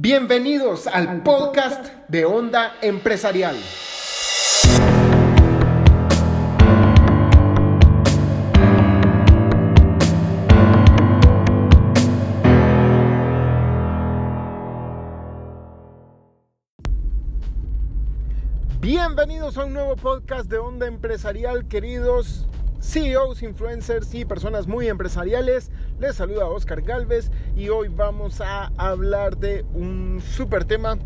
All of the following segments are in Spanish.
Bienvenidos al podcast de Onda Empresarial. Bienvenidos a un nuevo podcast de Onda Empresarial, queridos CEOs, influencers y personas muy empresariales. Les saluda Oscar Galvez y hoy vamos a hablar de un super tema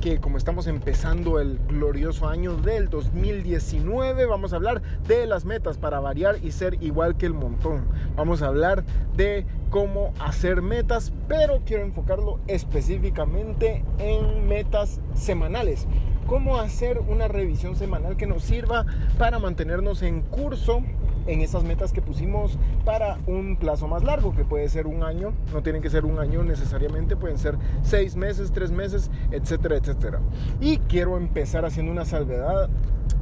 que como estamos empezando el glorioso año del 2019, vamos a hablar de las metas para variar y ser igual que el montón. Vamos a hablar de cómo hacer metas, pero quiero enfocarlo específicamente en metas semanales. Cómo hacer una revisión semanal que nos sirva para mantenernos en curso en esas metas que pusimos para un plazo más largo, que puede ser un año, no tienen que ser un año necesariamente, pueden ser seis meses, tres meses, etcétera, etcétera. Y quiero empezar haciendo una salvedad.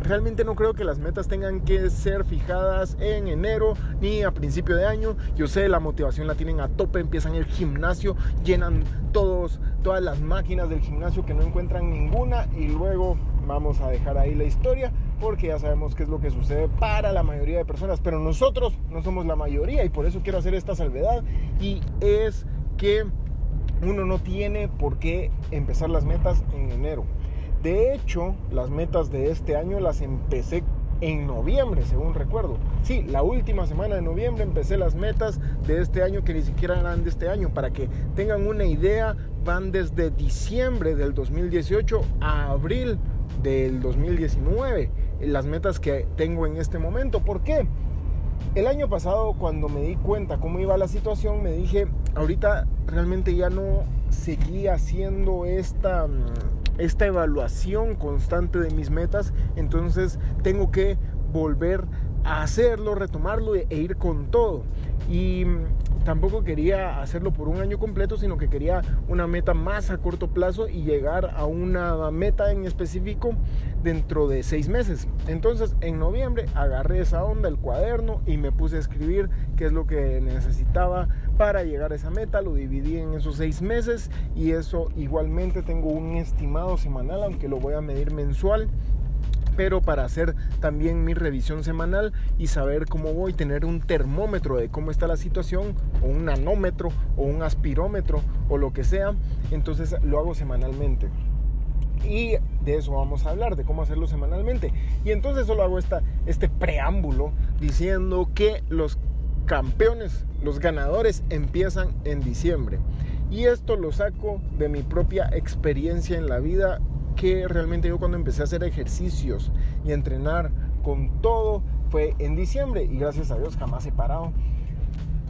Realmente no creo que las metas tengan que ser fijadas en enero ni a principio de año. Yo sé, la motivación la tienen a tope, empiezan el gimnasio, llenan todos, todas las máquinas del gimnasio que no encuentran ninguna y luego vamos a dejar ahí la historia porque ya sabemos qué es lo que sucede para la mayoría de personas, pero nosotros no somos la mayoría y por eso quiero hacer esta salvedad y es que uno no tiene por qué empezar las metas en enero. De hecho, las metas de este año las empecé en noviembre, según recuerdo. Sí, la última semana de noviembre empecé las metas de este año que ni siquiera eran de este año. Para que tengan una idea, van desde diciembre del 2018 a abril del 2019 las metas que tengo en este momento. ¿Por qué? El año pasado cuando me di cuenta cómo iba la situación, me dije, ahorita realmente ya no seguía haciendo esta, esta evaluación constante de mis metas, entonces tengo que volver a hacerlo, retomarlo e ir con todo. Y tampoco quería hacerlo por un año completo, sino que quería una meta más a corto plazo y llegar a una meta en específico dentro de seis meses. Entonces en noviembre agarré esa onda, el cuaderno y me puse a escribir qué es lo que necesitaba para llegar a esa meta. Lo dividí en esos seis meses y eso igualmente tengo un estimado semanal, aunque lo voy a medir mensual pero para hacer también mi revisión semanal y saber cómo voy, tener un termómetro de cómo está la situación, o un nanómetro, o un aspirómetro, o lo que sea, entonces lo hago semanalmente. Y de eso vamos a hablar, de cómo hacerlo semanalmente. Y entonces solo hago esta, este preámbulo diciendo que los campeones, los ganadores empiezan en diciembre. Y esto lo saco de mi propia experiencia en la vida que realmente yo cuando empecé a hacer ejercicios y entrenar con todo fue en diciembre y gracias a Dios jamás he parado.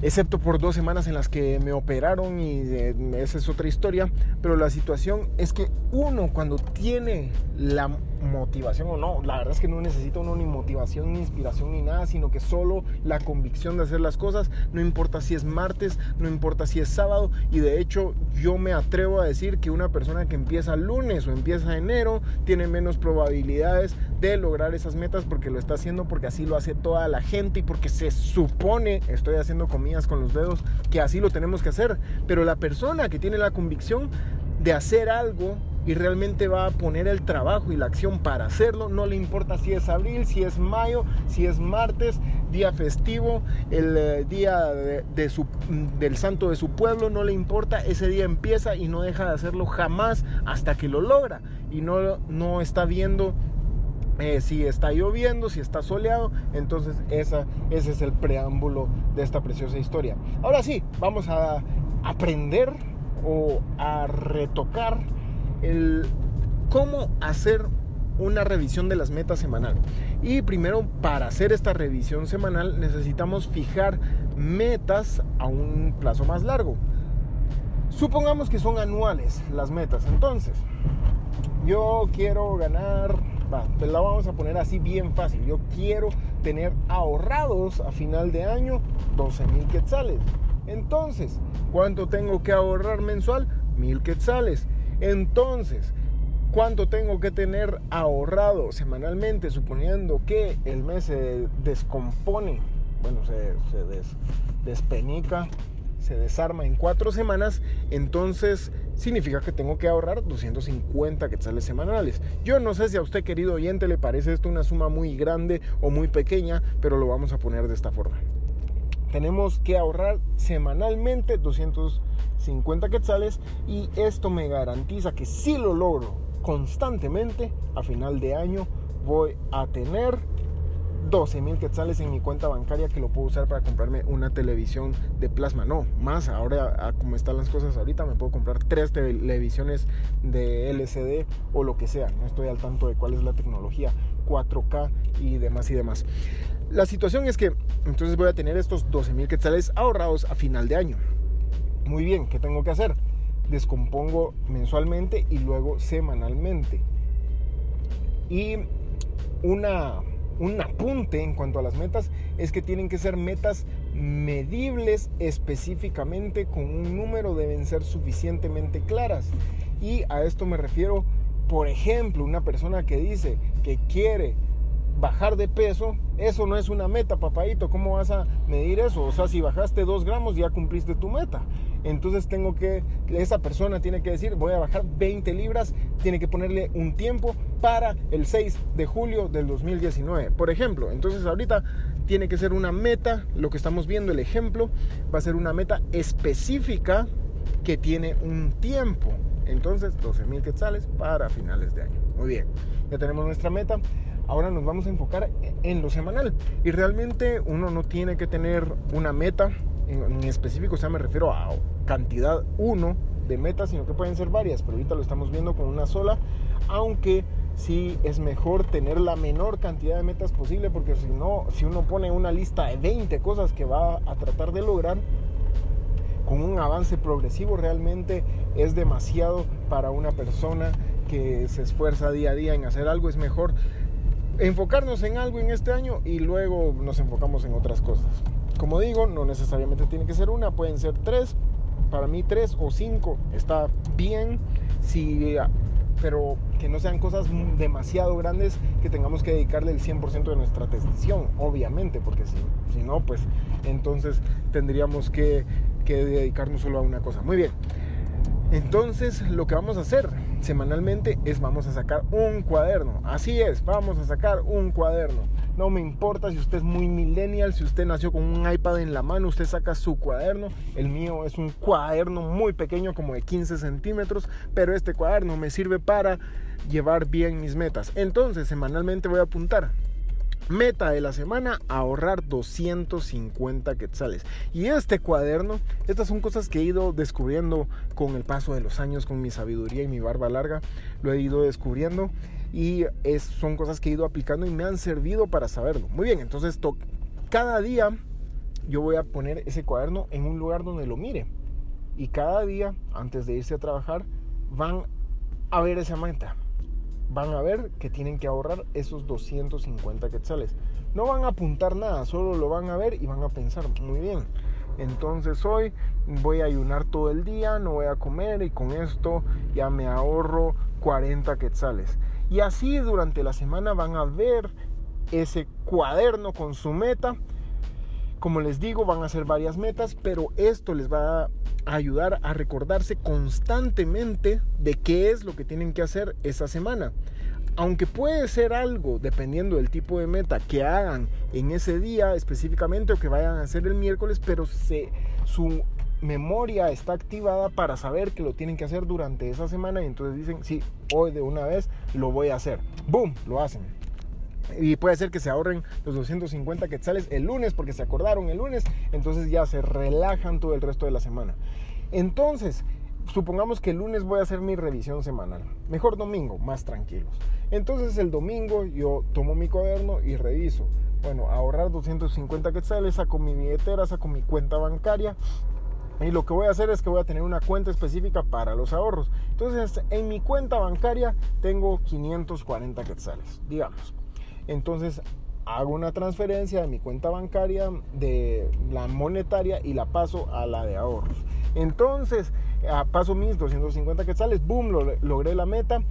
Excepto por dos semanas en las que me operaron y eh, esa es otra historia, pero la situación es que uno cuando tiene la motivación o no, la verdad es que no necesita ni motivación, ni inspiración, ni nada, sino que solo la convicción de hacer las cosas, no importa si es martes, no importa si es sábado, y de hecho yo me atrevo a decir que una persona que empieza lunes o empieza enero tiene menos probabilidades de lograr esas metas porque lo está haciendo, porque así lo hace toda la gente y porque se supone, estoy haciendo comillas con los dedos, que así lo tenemos que hacer, pero la persona que tiene la convicción de hacer algo y realmente va a poner el trabajo y la acción para hacerlo. No le importa si es abril, si es mayo, si es martes, día festivo, el eh, día de, su, del santo de su pueblo, no le importa. Ese día empieza y no deja de hacerlo jamás hasta que lo logra. Y no, no está viendo eh, si está lloviendo, si está soleado. Entonces esa, ese es el preámbulo de esta preciosa historia. Ahora sí, vamos a aprender o a retocar el cómo hacer una revisión de las metas semanal. Y primero, para hacer esta revisión semanal necesitamos fijar metas a un plazo más largo. Supongamos que son anuales las metas. Entonces, yo quiero ganar, pues la vamos a poner así bien fácil. Yo quiero tener ahorrados a final de año 12 mil quetzales. Entonces, ¿cuánto tengo que ahorrar mensual? Mil quetzales. Entonces, ¿cuánto tengo que tener ahorrado semanalmente, suponiendo que el mes se descompone? Bueno, se, despenica, se desarma en cuatro semanas, entonces significa que tengo que ahorrar 250 quetzales semanales. Yo no sé si a usted, querido oyente, le parece esto una suma muy grande o muy pequeña, pero lo vamos a poner de esta forma. Tenemos que ahorrar semanalmente 250 quetzales y esto me garantiza que si lo logro constantemente, a final de año voy a tener 12 mil quetzales en mi cuenta bancaria que lo puedo usar para comprarme una televisión de plasma. No, más ahora, como están las cosas ahorita, me puedo comprar tres televisiones de LCD o lo que sea. No estoy al tanto de cuál es la tecnología 4K y demás y demás. La situación es que entonces voy a tener estos 12 mil quetzales ahorrados a final de año. Muy bien, ¿qué tengo que hacer? Descompongo mensualmente y luego semanalmente. Y una un apunte en cuanto a las metas es que tienen que ser metas medibles específicamente con un número deben ser suficientemente claras. Y a esto me refiero, por ejemplo, una persona que dice que quiere bajar de peso, eso no es una meta, papadito. ¿Cómo vas a medir eso? O sea, si bajaste 2 gramos ya cumpliste tu meta. Entonces tengo que, esa persona tiene que decir, voy a bajar 20 libras, tiene que ponerle un tiempo para el 6 de julio del 2019. Por ejemplo, entonces ahorita tiene que ser una meta, lo que estamos viendo, el ejemplo, va a ser una meta específica que tiene un tiempo. Entonces, 12 mil quetzales para finales de año. Muy bien, ya tenemos nuestra meta. Ahora nos vamos a enfocar en lo semanal. Y realmente uno no tiene que tener una meta en, específico, o sea, me refiero a cantidad 1 de metas, sino que pueden ser varias, pero ahorita lo estamos viendo con una sola, aunque sí es mejor tener la menor cantidad de metas posible, porque si no, si uno pone una lista de 20 cosas que va a tratar de lograr, con un avance progresivo realmente es demasiado para una persona que se esfuerza día a día en hacer algo, es mejor enfocarnos en algo en este año y luego nos enfocamos en otras cosas. Como digo, no necesariamente tiene que ser una, pueden ser tres. Para mí tres o cinco está bien, si, pero que no sean cosas demasiado grandes que tengamos que dedicarle el 100% de nuestra atención, obviamente, porque si, si no, pues entonces tendríamos que, que dedicarnos solo a una cosa. Muy bien. Entonces lo que vamos a hacer semanalmente es vamos a sacar un cuaderno. Así es, vamos a sacar un cuaderno. No me importa si usted es muy millennial, si usted nació con un iPad en la mano, usted saca su cuaderno. El mío es un cuaderno muy pequeño, como de 15 centímetros, pero este cuaderno me sirve para llevar bien mis metas. Entonces, semanalmente voy a apuntar Meta de la semana, ahorrar 250 quetzales. Y este cuaderno, estas son cosas que he ido descubriendo con el paso de los años, con mi sabiduría y mi barba larga, lo he ido descubriendo y es, son cosas que he ido aplicando y me han servido para saberlo. Muy bien, entonces cada día yo voy a poner ese cuaderno en un lugar donde lo mire. Y cada día, antes de irse a trabajar, van a ver esa meta van a ver que tienen que ahorrar esos 250 quetzales. No van a apuntar nada, solo lo van a ver y van a pensar, muy bien. Entonces hoy voy a ayunar todo el día, no voy a comer y con esto ya me ahorro 40 quetzales. Y así durante la semana van a ver ese cuaderno con su meta. Como les digo, van a ser varias metas, pero esto les va a ayudar a recordarse constantemente de qué es lo que tienen que hacer esa semana. Aunque puede ser algo, dependiendo del tipo de meta que hagan en ese día específicamente o que vayan a hacer el miércoles, pero su memoria está activada para saber que lo tienen que hacer durante esa semana y entonces dicen, sí, hoy de una vez lo voy a hacer. ¡Boom! Lo hacen. Y puede ser que se ahorren los 250 quetzales el lunes porque se acordaron el lunes, entonces ya se relajan todo el resto de la semana. Entonces, supongamos que el lunes voy a hacer mi revisión semanal. Mejor domingo, más tranquilos. Entonces el domingo yo tomo mi cuaderno y reviso. Bueno, ahorrar 250 quetzales, saco mi billetera, saco mi cuenta bancaria. Y lo que voy a hacer es que voy a tener una cuenta específica para los ahorros. Entonces en mi cuenta bancaria tengo 540 quetzales, digamos. Entonces hago una transferencia de mi cuenta bancaria de la monetaria y la paso a la de ahorros. Entonces, a paso mis 250 quetzales, boom, logré la meta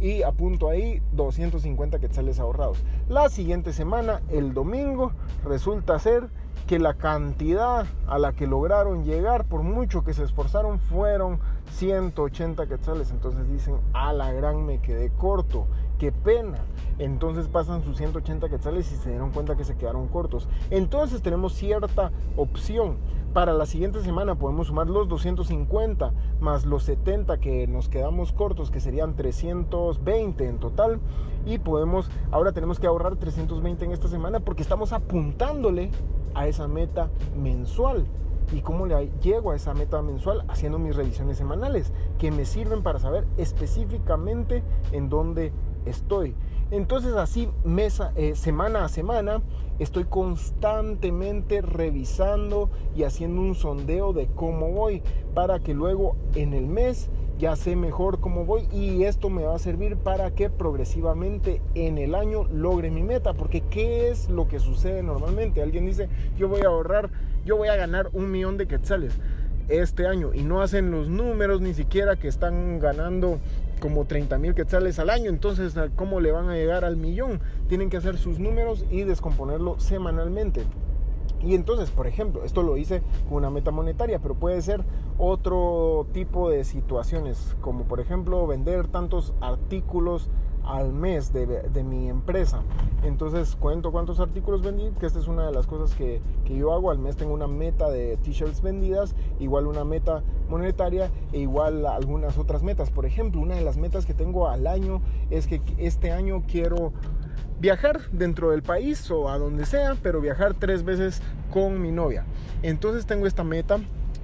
y apunto ahí 250 quetzales ahorrados. La siguiente semana, el domingo, resulta ser que la cantidad a la que lograron llegar, por mucho que se esforzaron, fueron 180 quetzales. Entonces dicen, a la gran me quedé corto, qué pena. Entonces pasan sus 180 quetzales y se dieron cuenta que se quedaron cortos. Entonces tenemos cierta opción. Para la siguiente semana podemos sumar los 250 más los 70 que nos quedamos cortos, que serían 320 en total. Y podemos, ahora tenemos que ahorrar 320 en esta semana porque estamos apuntándole a esa meta mensual. ¿Y cómo le llego a esa meta mensual? Haciendo mis revisiones semanales, que me sirven para saber específicamente en dónde estoy. Entonces así mesa, eh, semana a semana estoy constantemente revisando y haciendo un sondeo de cómo voy para que luego en el mes ya sé mejor cómo voy y esto me va a servir para que progresivamente en el año logre mi meta. Porque ¿qué es lo que sucede normalmente? Alguien dice, yo voy a ahorrar, yo voy a ganar un millón de quetzales este año y no hacen los números ni siquiera que están ganando como 30 mil quetzales al año. Entonces, ¿cómo le van a llegar al millón? Tienen que hacer sus números y descomponerlo semanalmente. Y entonces, por ejemplo, esto lo hice con una meta monetaria, pero puede ser otro tipo de situaciones, como por ejemplo vender tantos artículos al mes de, mi empresa. Entonces cuento cuántos artículos vendí, que esta es una de las cosas que, que yo hago. Al mes tengo una meta de t-shirts vendidas, igual una meta monetaria e igual algunas otras metas. Por ejemplo, una de las metas que tengo al año es que este año quiero viajar dentro del país o a donde sea, pero viajar tres veces con mi novia. Entonces tengo esta meta.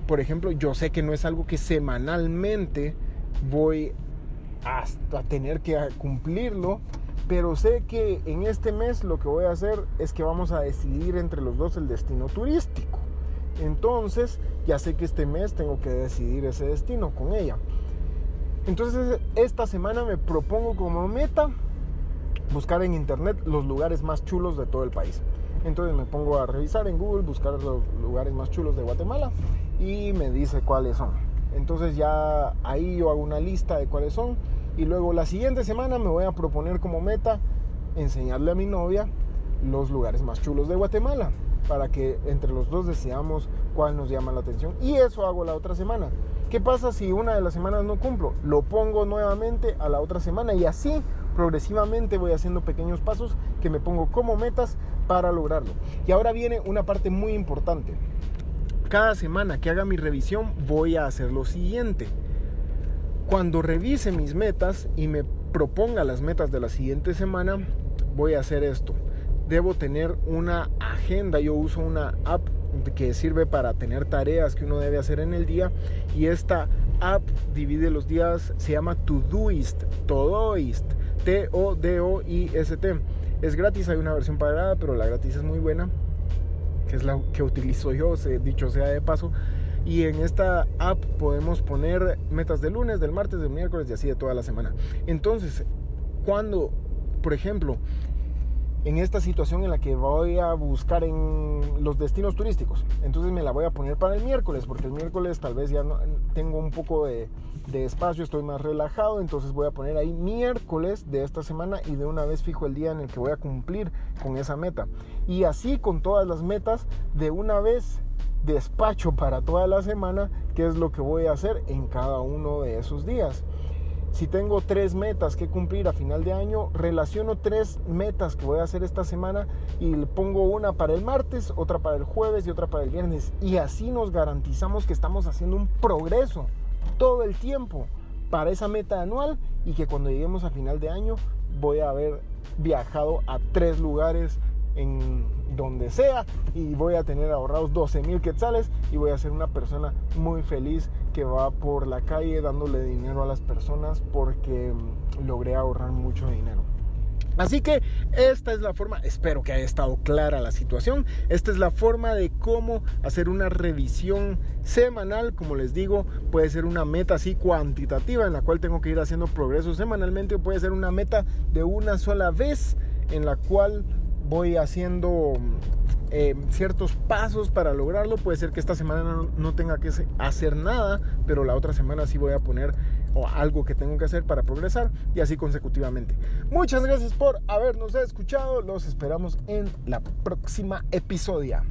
Por ejemplo, yo sé que no es algo que semanalmente voy hasta tener que cumplirlo, pero sé que en este mes lo que voy a hacer es que vamos a decidir entre los dos el destino turístico. Entonces, ya sé que este mes tengo que decidir ese destino con ella. Entonces, esta semana me propongo como meta buscar en internet los lugares más chulos de todo el país. Entonces me pongo a revisar en Google, buscar los lugares más chulos de Guatemala y me dice cuáles son. Entonces ya ahí yo hago una lista de cuáles son y luego la siguiente semana me voy a proponer como meta enseñarle a mi novia los lugares más chulos de Guatemala para que entre los dos deseamos cuál nos llama la atención. Y eso hago la otra semana. ¿Qué pasa si una de las semanas no cumplo? Lo pongo nuevamente a la otra semana y así progresivamente voy haciendo pequeños pasos que me pongo como metas para lograrlo. Y ahora viene una parte muy importante. Cada semana que haga mi revisión voy a hacer lo siguiente. Cuando revise mis metas y me proponga las metas de la siguiente semana, voy a hacer esto. Debo tener una agenda. Yo uso una app que sirve para tener tareas que uno debe hacer en el día y esta app divide los días, se llama Todoist, Todoist. T-O-D-O-I-S-T. Es gratis, hay una versión pagada, pero la gratis es muy buena, que es la que utilizo yo, dicho sea de paso. Y en esta app podemos poner metas de lunes, del martes, del miércoles y así de toda la semana. Entonces, cuando, por ejemplo, en esta situación en la que voy a buscar en los destinos turísticos. Entonces me la voy a poner para el miércoles, porque el miércoles tal vez ya no, tengo un poco de, de, espacio, estoy más relajado, entonces voy a poner ahí miércoles de esta semana y de una vez fijo el día en el que voy a cumplir con esa meta. Y así con todas las metas, de una vez despacho para toda la semana, qué es lo que voy a hacer en cada uno de esos días. Si tengo tres metas que cumplir a final de año, relaciono tres metas que voy a hacer esta semana y pongo una para el martes, otra para el jueves y otra para el viernes. Y así nos garantizamos que estamos haciendo un progreso todo el tiempo para esa meta anual y que cuando lleguemos a final de año voy a haber viajado a tres lugares en donde sea y voy a tener ahorrados 12 mil quetzales y voy a ser una persona muy feliz que va por la calle dándole dinero a las personas porque mm, logré ahorrar mucho dinero. Así que esta es la forma, espero que haya estado clara la situación, esta es la forma de cómo hacer una revisión semanal, como les digo, puede ser una meta así cuantitativa en la cual tengo que ir haciendo progreso semanalmente o puede ser una meta de una sola vez en la cual voy haciendo eh, ciertos pasos para lograrlo. Puede ser que esta semana no, tenga que hacer nada, pero la otra semana sí voy a poner algo que tengo que hacer para progresar y así consecutivamente. Muchas gracias por habernos escuchado. Los esperamos en la próxima episodio.